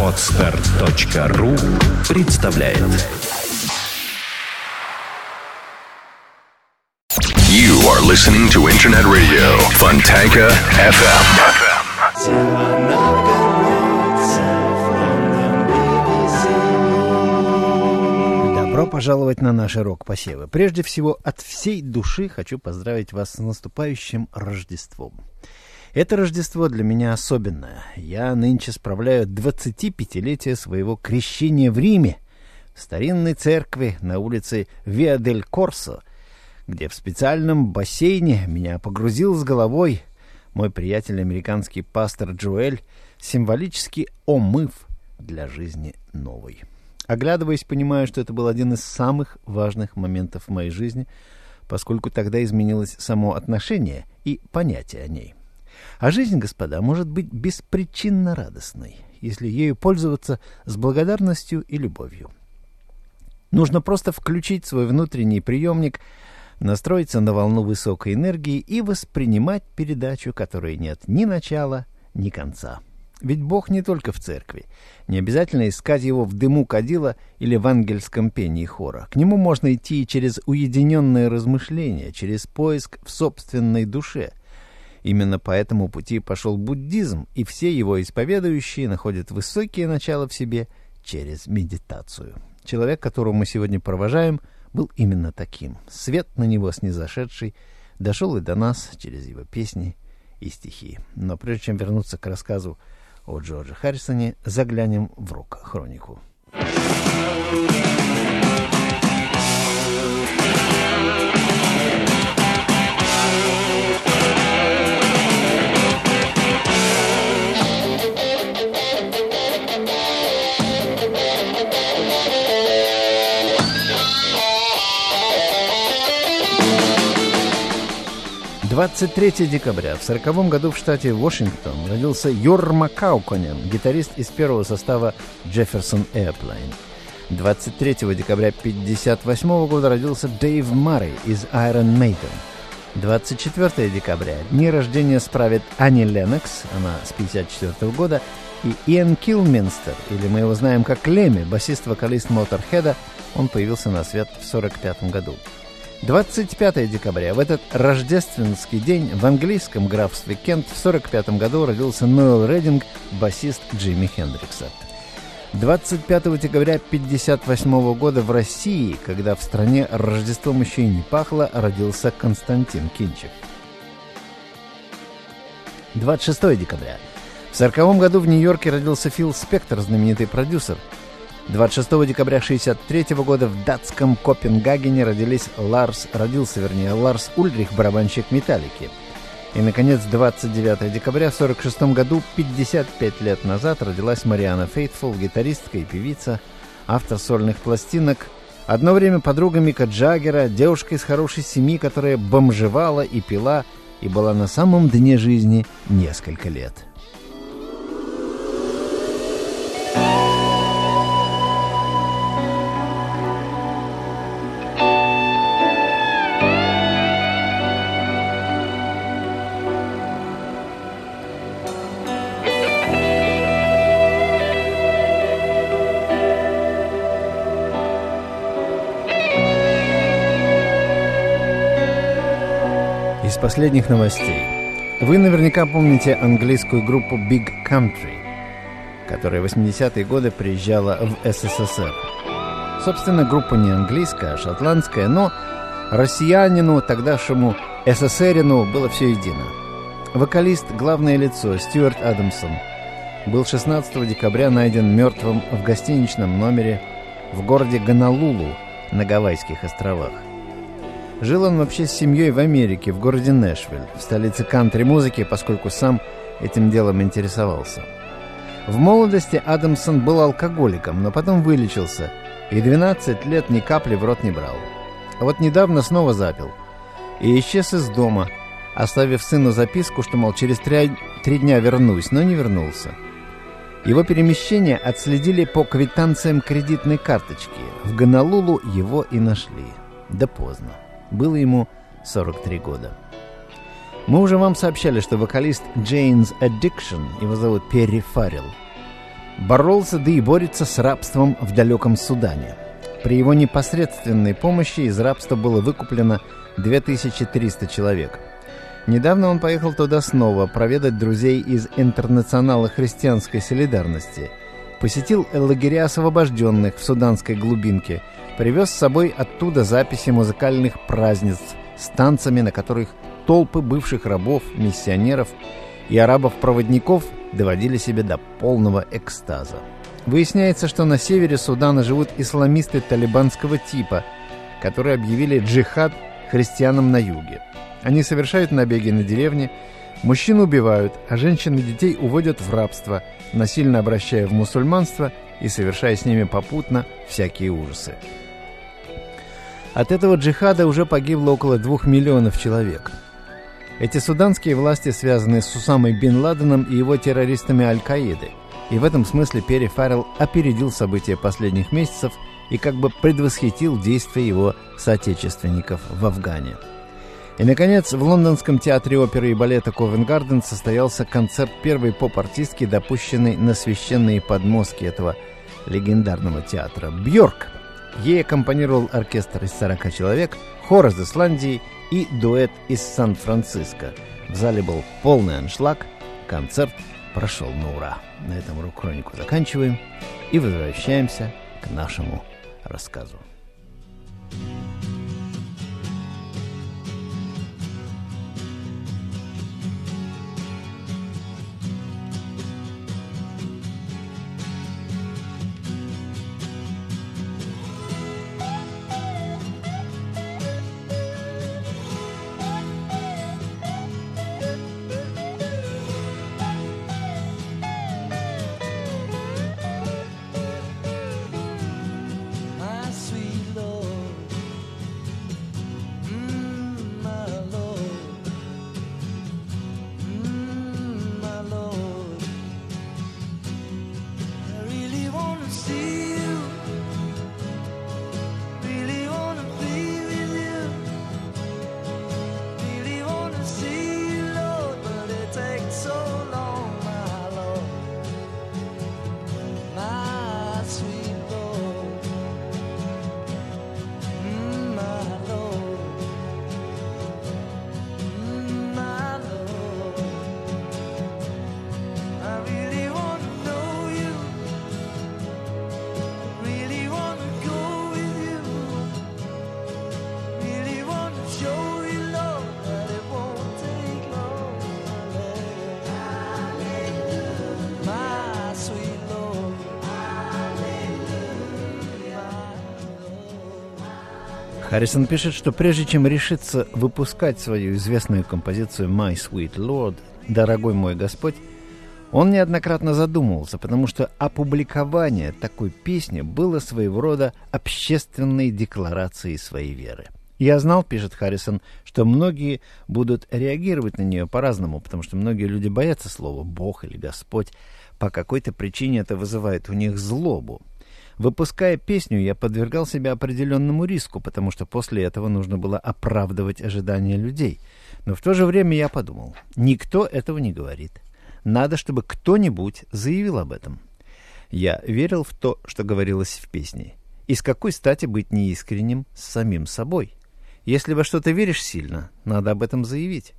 Отстар.ру представляет You are listening to Internet Radio Fontanka FM. Добро пожаловать на наши рок-посевы. Прежде всего, от всей души хочу поздравить вас с наступающим Рождеством. Это Рождество для меня особенное. Я нынче справляю 25-летие своего крещения в Риме, в старинной церкви на улице Виа-дель-Корсо, где в специальном бассейне меня погрузил с головой мой приятель, американский пастор Джоэль, символически омыв для жизни новой. Оглядываясь, понимаю, что это был один из самых важных моментов в моей жизни, поскольку тогда изменилось само отношение и понятие о ней. А жизнь, господа, может быть беспричинно радостной, если ею пользоваться с благодарностью и любовью. Нужно просто включить свой внутренний приемник, настроиться на волну высокой энергии и воспринимать передачу, которой нет ни начала, ни конца. Ведь Бог не только в церкви. Не обязательно искать его в дыму кадила или в ангельском пении хора. К нему можно идти и через уединенное размышление, через поиск в собственной душе. Именно по этому пути пошел буддизм, и все его исповедующие находят высокие начала в себе через медитацию. Человек, которого мы сегодня провожаем, был именно таким. Свет на него снизошедший дошел и до нас через его песни и стихи. Но прежде чем вернуться к рассказу о Джордже Харрисоне, заглянем в рок-хронику. Двадцать 23 декабря в 1940 году в штате Вашингтон родился Йорма Кауконен, гитарист из первого состава Jefferson Airplane. 23 декабря 1958 года родился Дэйв Марри из Iron Maiden. 24 декабря дни рождения справит Ани Леннокс, она с 54 года, и Иэн Килминстер, или мы его знаем как Леми, басист-вокалист Моторхеда, он появился на свет в 1945 году. 25 декабря. В этот рождественский день в английском графстве Кент в 1945 году родился Ноэл Рединг, басист Джимми Хендрикса. 25 декабря 1958 года в России, когда в стране Рождеством еще и не пахло, родился Константин Кинчев. 26 декабря. В 1940 году в Нью-Йорке родился Фил Спектор, знаменитый продюсер – 26 декабря 1963 года в датском Копенгагене родились Ларс, родился, вернее, Ларс Ульрих, барабанщик «Металлики». И, наконец, 29 декабря в 1946 году, 55 лет назад, родилась Мариана Фейтфул, гитаристка и певица, автор сольных пластинок, одно время подруга Мика Джаггера, девушка из хорошей семьи, которая бомжевала и пила, и была на самом дне жизни несколько лет. Последних новостей. Вы наверняка помните английскую группу Big Country, которая в 80-е годы приезжала в СССР. Собственно, группа не английская, а шотландская, но россиянину, тогдашнему СССРину было все едино. Вокалист, главное лицо Стюарт Адамсон, был 16 декабря найден мертвым в гостиничном номере в городе Гонолулу на Гавайских островах. Жил он вообще с семьей в Америке, в городе Нэшвилл, в столице кантри-музыки, поскольку сам этим делом интересовался. В молодости Адамсон был алкоголиком, но потом вылечился, и 12 лет ни капли в рот не брал. А вот недавно снова запил. И исчез из дома, оставив сыну записку, что, мол, через три, три дня вернусь, но не вернулся. Его перемещение отследили по квитанциям кредитной карточки. В Гонолулу его и нашли. Да поздно. Было ему 43 года. Мы уже вам сообщали, что вокалист Jane's Addiction, его зовут Перри Фаррелл, боролся, да и борется с рабством в далеком Судане. При его непосредственной помощи из рабства было выкуплено 2300 человек. Недавно он поехал туда снова проведать друзей из Интернационала христианской солидарности, посетил лагеря освобожденных в суданской глубинке, привез с собой оттуда записи музыкальных празднеств с танцами, на которых толпы бывших рабов, миссионеров и арабов-проводников доводили себя до полного экстаза. Выясняется, что на севере Судана живут исламисты талибанского типа, которые объявили джихад христианам на юге. Они совершают набеги на деревни, мужчин убивают, а женщин и детей уводят в рабство, насильно обращая в мусульманство и совершая с ними попутно всякие ужасы. От этого джихада уже погибло около двух миллионов человек – эти суданские власти связаны с Усамой Бен Ладеном и его террористами Аль-Каиды. И в этом смысле Перри Фаррелл опередил события последних месяцев и как бы предвосхитил действия его соотечественников в Афгане. И, наконец, в лондонском театре оперы и балета Ковенгарден состоялся концерт первой поп-артистки, допущенной на священные подмостки этого легендарного театра. Бьорк. Ей аккомпанировал оркестр из 40 человек, хор из Исландии – и дуэт из Сан-Франциско. В зале был полный аншлаг, концерт прошел на ура. На этом рок-хронику заканчиваем и возвращаемся к нашему рассказу. Харрисон пишет, что прежде чем решиться выпускать свою известную композицию «My Sweet Lord», «Дорогой мой Господь», он неоднократно задумывался, потому что опубликование такой песни было своего рода общественной декларацией своей веры. Я знал, пишет Харрисон, что многие будут реагировать на нее по-разному, потому что многие люди боятся слова «Бог» или «Господь». По какой-то причине это вызывает у них злобу. Выпуская песню, я подвергал себя определенному риску, потому что после этого нужно было оправдывать ожидания людей. Но в то же время я подумал, никто этого не говорит. Надо, чтобы кто-нибудь заявил об этом. Я верил в то, что говорилось в песне. И с какой стати быть неискренним с самим собой? Если во что-то веришь сильно, надо об этом заявить.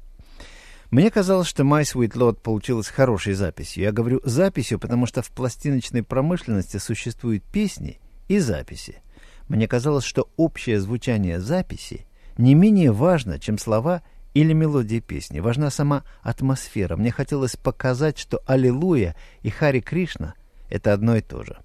Мне казалось, что My Sweet Lord получилась хорошей записью. Я говорю записью, потому что в пластиночной промышленности существуют песни и записи. Мне казалось, что общее звучание записи не менее важно, чем слова или мелодия песни. Важна сама атмосфера. Мне хотелось показать, что «Аллилуйя» и «Хари Кришна» — это одно и то же.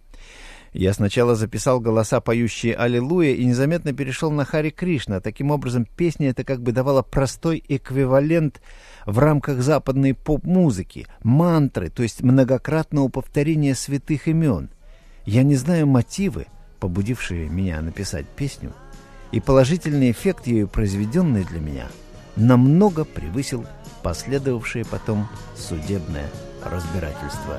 Я сначала записал голоса, поющие «Аллилуйя», и незаметно перешел на Хари Кришна. Таким образом, песня это как бы давала простой эквивалент в рамках западной поп-музыки, мантры, то есть многократного повторения святых имен. Я не знаю мотивы, побудившие меня написать песню, и положительный эффект ею произведенный для меня намного превысил последовавшее потом судебное разбирательство.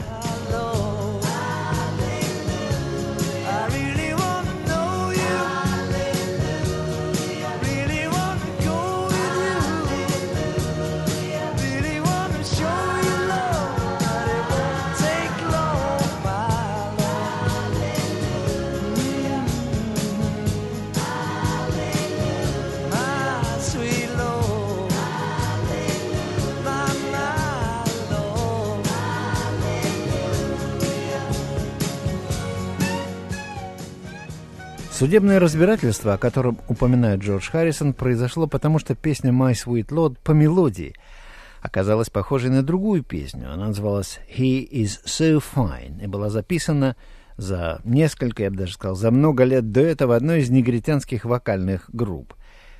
Судебное разбирательство, о котором упоминает Джордж Харрисон, произошло потому, что песня «My Sweet Lord» по мелодии оказалась похожей на другую песню. Она называлась «He is so fine» и была записана за несколько, я бы даже сказал, за много лет до этого одной из негритянских вокальных групп.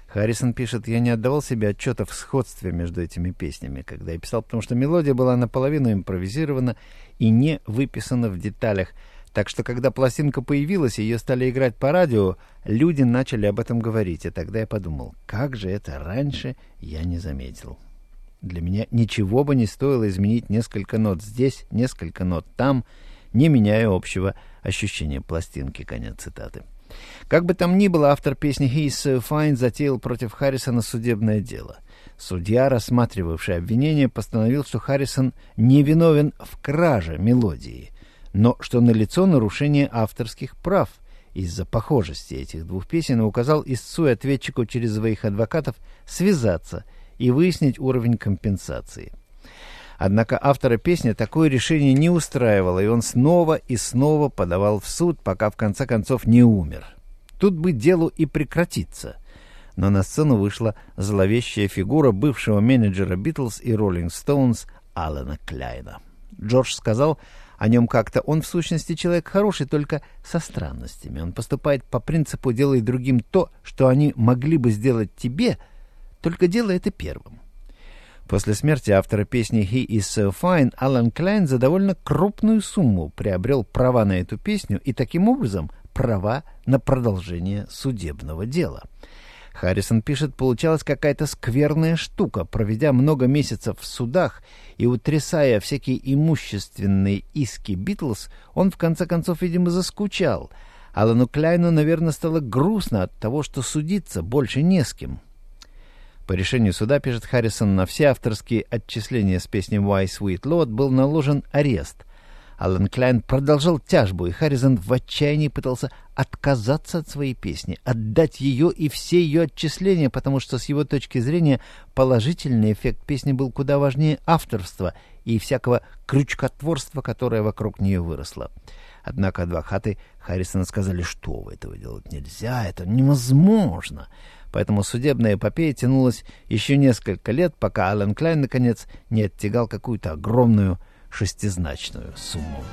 Харрисон пишет, я не отдавал себе отчета в сходстве между этими песнями, когда я писал, потому что мелодия была наполовину импровизирована и не выписана в деталях – так что, когда пластинка появилась, и ее стали играть по радио, люди начали об этом говорить. И тогда я подумал, как же это раньше я не заметил. Для меня ничего бы не стоило изменить несколько нот здесь, несколько нот там, не меняя общего ощущения пластинки. Конец цитаты. Как бы там ни было, автор песни «He's so fine» затеял против Харрисона судебное дело. Судья, рассматривавший обвинение, постановил, что Харрисон невиновен в краже мелодии – но что налицо нарушение авторских прав из-за похожести этих двух песен указал истцу и ответчику через своих адвокатов связаться и выяснить уровень компенсации. Однако автора песни такое решение не устраивало, и он снова и снова подавал в суд, пока в конце концов не умер. Тут бы делу и прекратиться. Но на сцену вышла зловещая фигура бывшего менеджера Битлз и Роллинг Стоунс Алана Кляйна. Джордж сказал, о нем как-то. Он, в сущности, человек хороший, только со странностями. Он поступает по принципу «делай другим то, что они могли бы сделать тебе», только делай это первым. После смерти автора песни «He is so fine» Алан Клайн за довольно крупную сумму приобрел права на эту песню и таким образом права на продолжение судебного дела. Харрисон пишет, получалась какая-то скверная штука, проведя много месяцев в судах и утрясая всякие имущественные иски Битлз, он в конце концов, видимо, заскучал. Алану Кляйну, наверное, стало грустно от того, что судиться больше не с кем. По решению суда, пишет Харрисон, на все авторские отчисления с песней «Why Sweet Lord» был наложен арест — Алан Клайн продолжал тяжбу, и Харризон в отчаянии пытался отказаться от своей песни, отдать ее и все ее отчисления, потому что с его точки зрения положительный эффект песни был куда важнее авторства и всякого крючкотворства, которое вокруг нее выросло. Однако адвокаты Харрисона сказали, что вы этого делать нельзя, это невозможно. Поэтому судебная эпопея тянулась еще несколько лет, пока Алан Клайн, наконец, не оттягал какую-то огромную шестизначную сумму.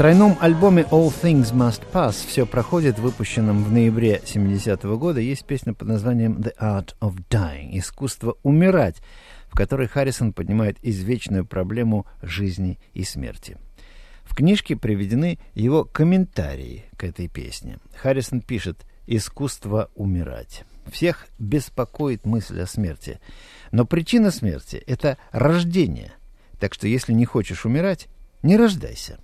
Тройном альбоме All Things Must Pass «Все проходит», выпущенном в ноябре 70-го года, есть песня под названием The Art of Dying – «Искусство умирать», в которой Харрисон поднимает извечную проблему жизни и смерти. В книжке приведены его комментарии к этой песне. Харрисон пишет «Искусство умирать». Всех беспокоит мысль о смерти. Но причина смерти — это рождение. Так что если не хочешь умирать, не рождайся.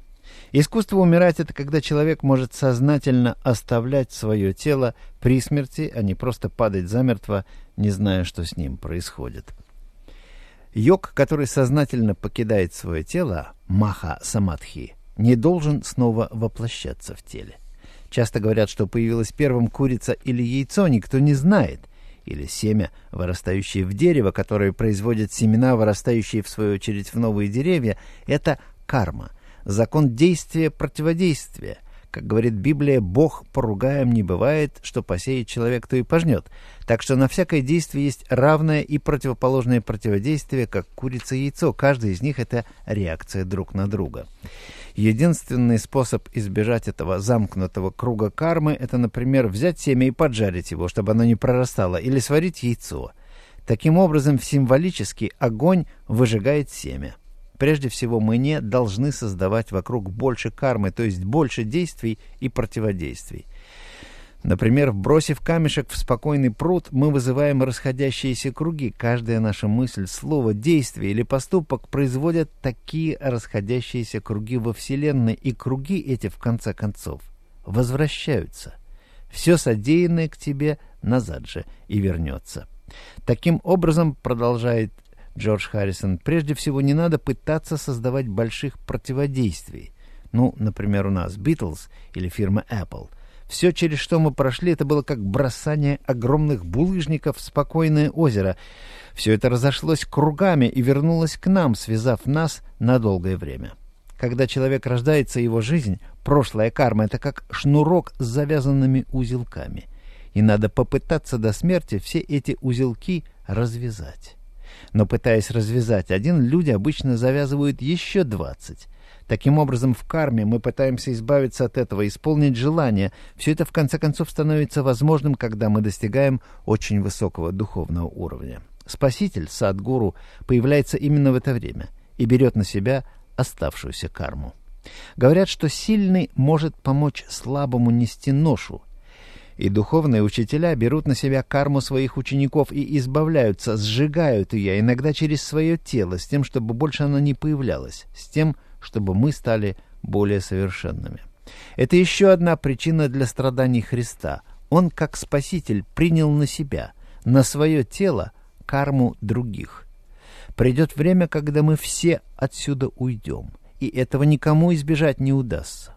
Искусство умирать — это когда человек может сознательно оставлять свое тело при смерти, а не просто падать замертво, не зная, что с ним происходит. Йог, который сознательно покидает свое тело, маха самадхи, не должен снова воплощаться в теле. Часто говорят, что появилась первым курица или яйцо, никто не знает. Или семя, вырастающее в дерево, которое производит семена, вырастающие в свою очередь в новые деревья, это карма закон действия-противодействия. Как говорит Библия, Бог поругаем не бывает, что посеет человек, то и пожнет. Так что на всякое действие есть равное и противоположное противодействие, как курица и яйцо. Каждый из них — это реакция друг на друга. Единственный способ избежать этого замкнутого круга кармы — это, например, взять семя и поджарить его, чтобы оно не прорастало, или сварить яйцо. Таким образом, символически огонь выжигает семя. Прежде всего, мы не должны создавать вокруг больше кармы, то есть больше действий и противодействий. Например, бросив камешек в спокойный пруд, мы вызываем расходящиеся круги. Каждая наша мысль, слово, действие или поступок производят такие расходящиеся круги во Вселенной, и круги эти, в конце концов, возвращаются. Все содеянное к тебе назад же и вернется. Таким образом, продолжает Джордж Харрисон, прежде всего не надо пытаться создавать больших противодействий. Ну, например, у нас Beatles или фирма Apple. Все, через что мы прошли, это было как бросание огромных булыжников в спокойное озеро. Все это разошлось кругами и вернулось к нам, связав нас на долгое время. Когда человек рождается, его жизнь, прошлая карма, это как шнурок с завязанными узелками. И надо попытаться до смерти все эти узелки развязать. Но пытаясь развязать один, люди обычно завязывают еще двадцать. Таким образом, в карме мы пытаемся избавиться от этого, исполнить желание. Все это, в конце концов, становится возможным, когда мы достигаем очень высокого духовного уровня. Спаситель, садгуру, появляется именно в это время и берет на себя оставшуюся карму. Говорят, что сильный может помочь слабому нести ношу, и духовные учителя берут на себя карму своих учеников и избавляются, сжигают ее, иногда через свое тело, с тем, чтобы больше она не появлялась, с тем, чтобы мы стали более совершенными. Это еще одна причина для страданий Христа. Он, как Спаситель, принял на себя, на свое тело, карму других. Придет время, когда мы все отсюда уйдем, и этого никому избежать не удастся.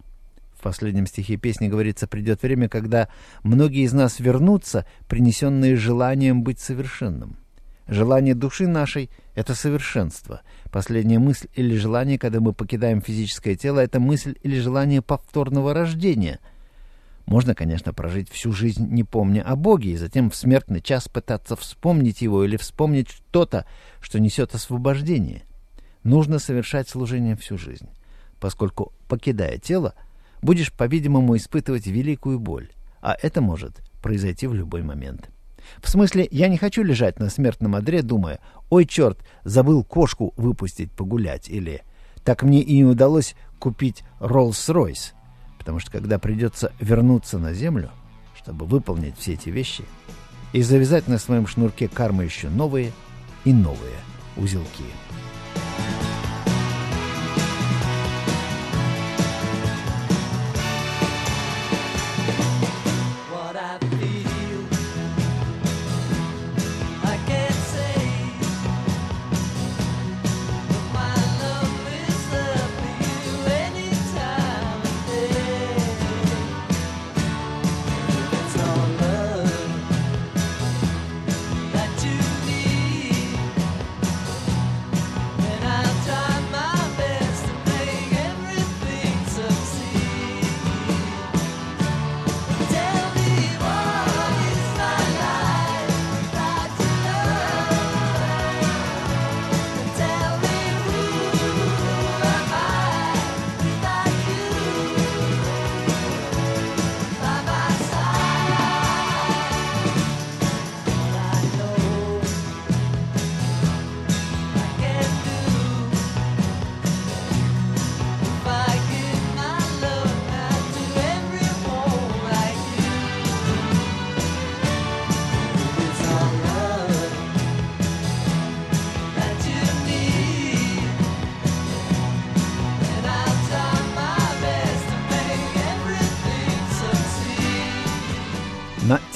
В последнем стихе песни говорится, придет время, когда многие из нас вернутся, принесенные желанием быть совершенным. Желание души нашей — это совершенство. Последняя мысль или желание, когда мы покидаем физическое тело, это мысль или желание повторного рождения. Можно, конечно, прожить всю жизнь, не помня о Боге, и затем в смертный час пытаться вспомнить его или вспомнить что-то, что несет освобождение. Нужно совершать служение всю жизнь, поскольку, покидая тело, будешь, по-видимому, испытывать великую боль, а это может произойти в любой момент. В смысле, я не хочу лежать на смертном одре, думая, ой, черт, забыл кошку выпустить погулять, или так мне и не удалось купить Роллс-Ройс, потому что когда придется вернуться на землю, чтобы выполнить все эти вещи, и завязать на своем шнурке кармы еще новые и новые узелки. На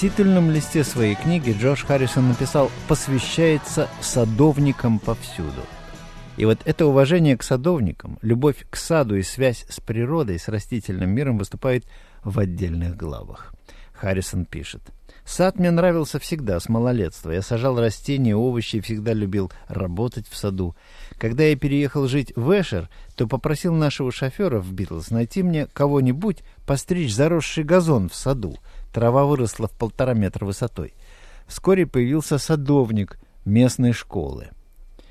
титульном листе своей книги Джош Харрисон написал «посвящается садовникам повсюду». И вот это уважение к садовникам, любовь к саду и связь с природой, с растительным миром выступает в отдельных главах. Харрисон пишет. «Сад мне нравился всегда, с малолетства. Я сажал растения, овощи и всегда любил работать в саду. Когда я переехал жить в Эшер, то попросил нашего шофера в Битлз найти мне кого-нибудь постричь заросший газон в саду. Трава выросла в полтора метра высотой. Вскоре появился садовник местной школы.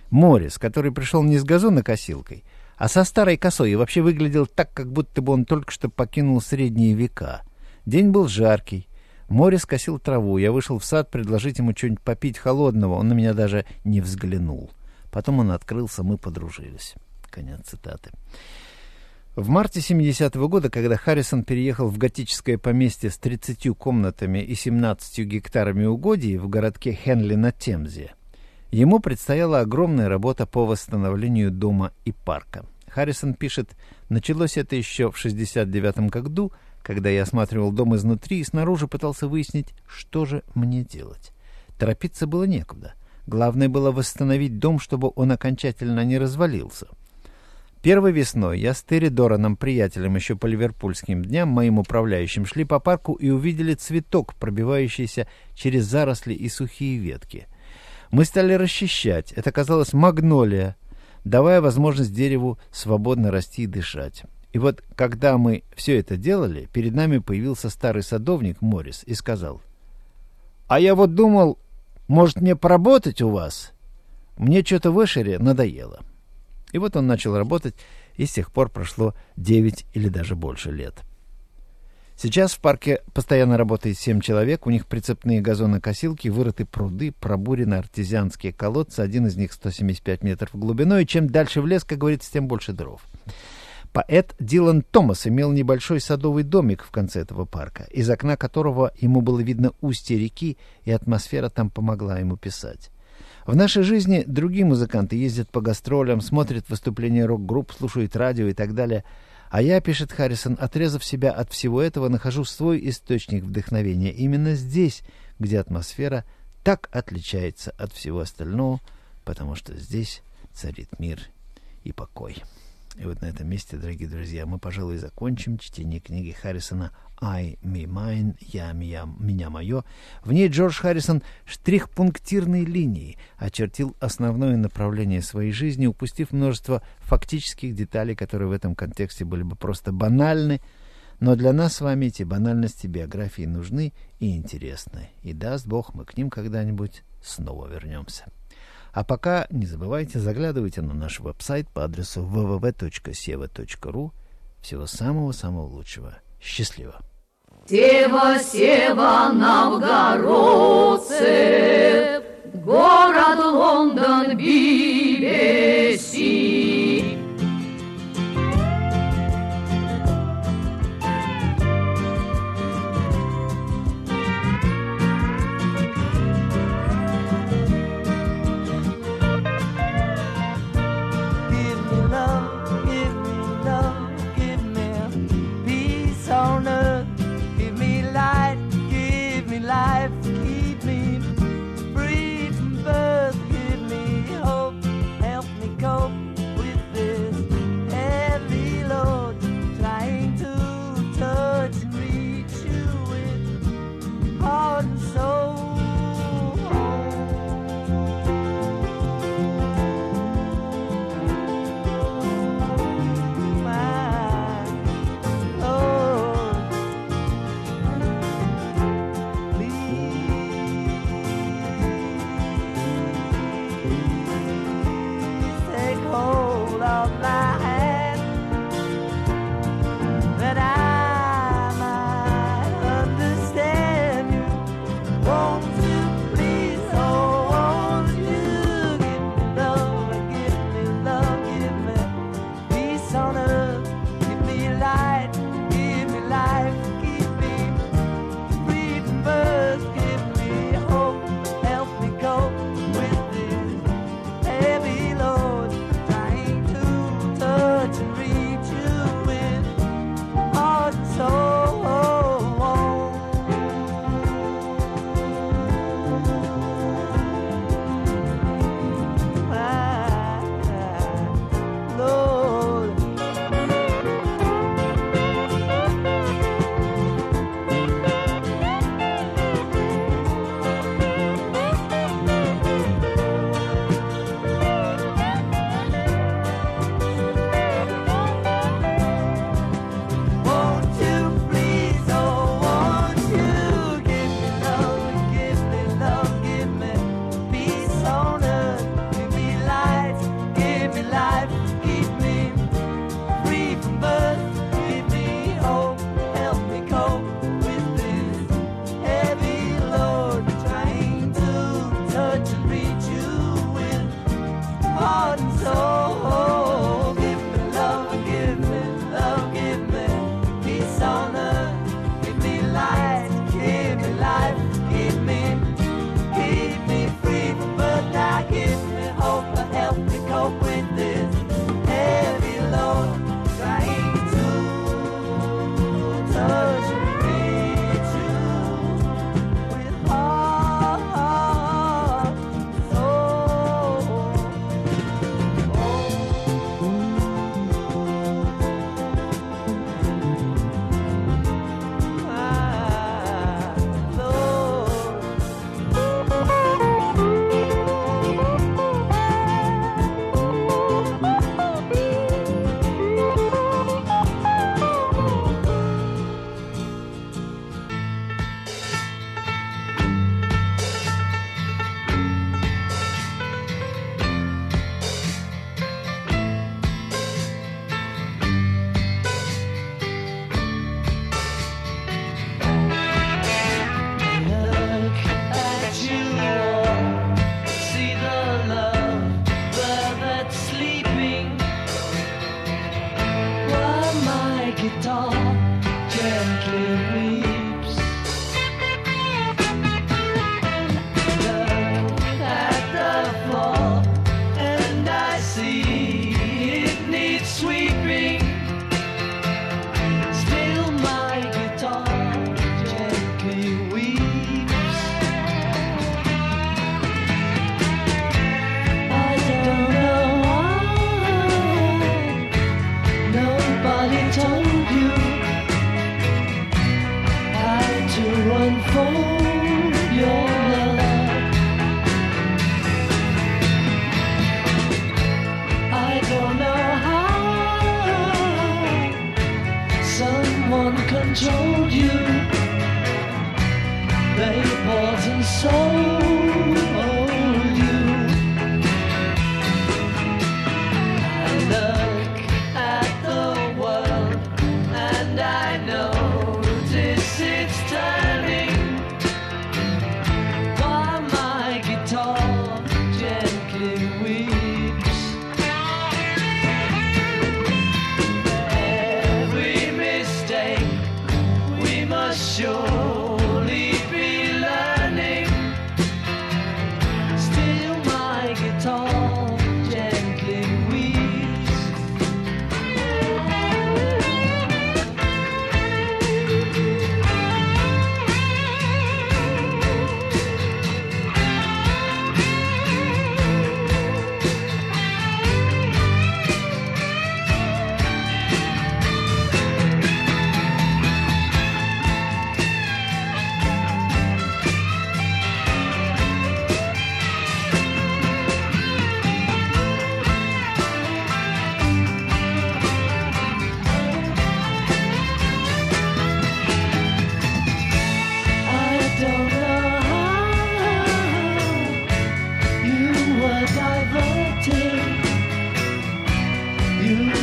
Морис, который пришел не с газонокосилкой, а со старой косой и вообще выглядел так, как будто бы он только что покинул средние века. День был жаркий. Морис косил траву. Я вышел в сад предложить ему что-нибудь попить холодного. Он на меня даже не взглянул. Потом он открылся, мы подружились. Конец цитаты. В марте 70-го года, когда Харрисон переехал в готическое поместье с 30 комнатами и 17 гектарами угодий в городке Хенли на Темзе, ему предстояла огромная работа по восстановлению дома и парка. Харрисон пишет, началось это еще в 69-м году, когда я осматривал дом изнутри и снаружи пытался выяснить, что же мне делать. Торопиться было некуда. Главное было восстановить дом, чтобы он окончательно не развалился — Первой весной я с Терри Дораном, приятелем еще по ливерпульским дням, моим управляющим, шли по парку и увидели цветок, пробивающийся через заросли и сухие ветки. Мы стали расчищать. Это казалось магнолия, давая возможность дереву свободно расти и дышать. И вот, когда мы все это делали, перед нами появился старый садовник Морис и сказал, «А я вот думал, может мне поработать у вас? Мне что-то в Эшере надоело». И вот он начал работать, и с тех пор прошло 9 или даже больше лет. Сейчас в парке постоянно работает 7 человек, у них прицепные газонокосилки, вырыты пруды, пробурены артезианские колодцы, один из них 175 метров глубиной, и чем дальше в лес, как говорится, тем больше дров. Поэт Дилан Томас имел небольшой садовый домик в конце этого парка, из окна которого ему было видно устье реки, и атмосфера там помогла ему писать. В нашей жизни другие музыканты ездят по гастролям, смотрят выступления рок-групп, слушают радио и так далее. А я, пишет Харрисон, отрезав себя от всего этого, нахожу свой источник вдохновения именно здесь, где атмосфера так отличается от всего остального, потому что здесь царит мир и покой. И вот на этом месте, дорогие друзья, мы, пожалуй, закончим чтение книги Харрисона I, me, mine, я, меня, меня, мое. В ней Джордж Харрисон штрих-пунктирной линией очертил основное направление своей жизни, упустив множество фактических деталей, которые в этом контексте были бы просто банальны, но для нас с вами эти банальности биографии нужны и интересны. И даст Бог, мы к ним когда-нибудь снова вернемся. А пока не забывайте, заглядывайте на наш веб-сайт по адресу www.seva.ru. Всего самого-самого лучшего. Счастливо! Сева, Сева, новгородцы, город Лондон, BBC.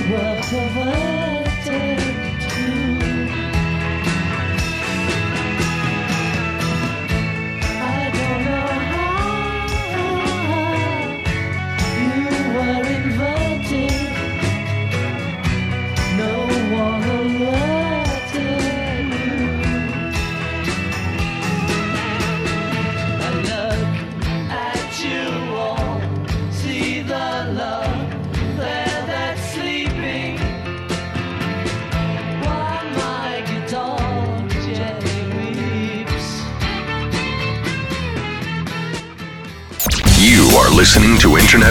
works of art.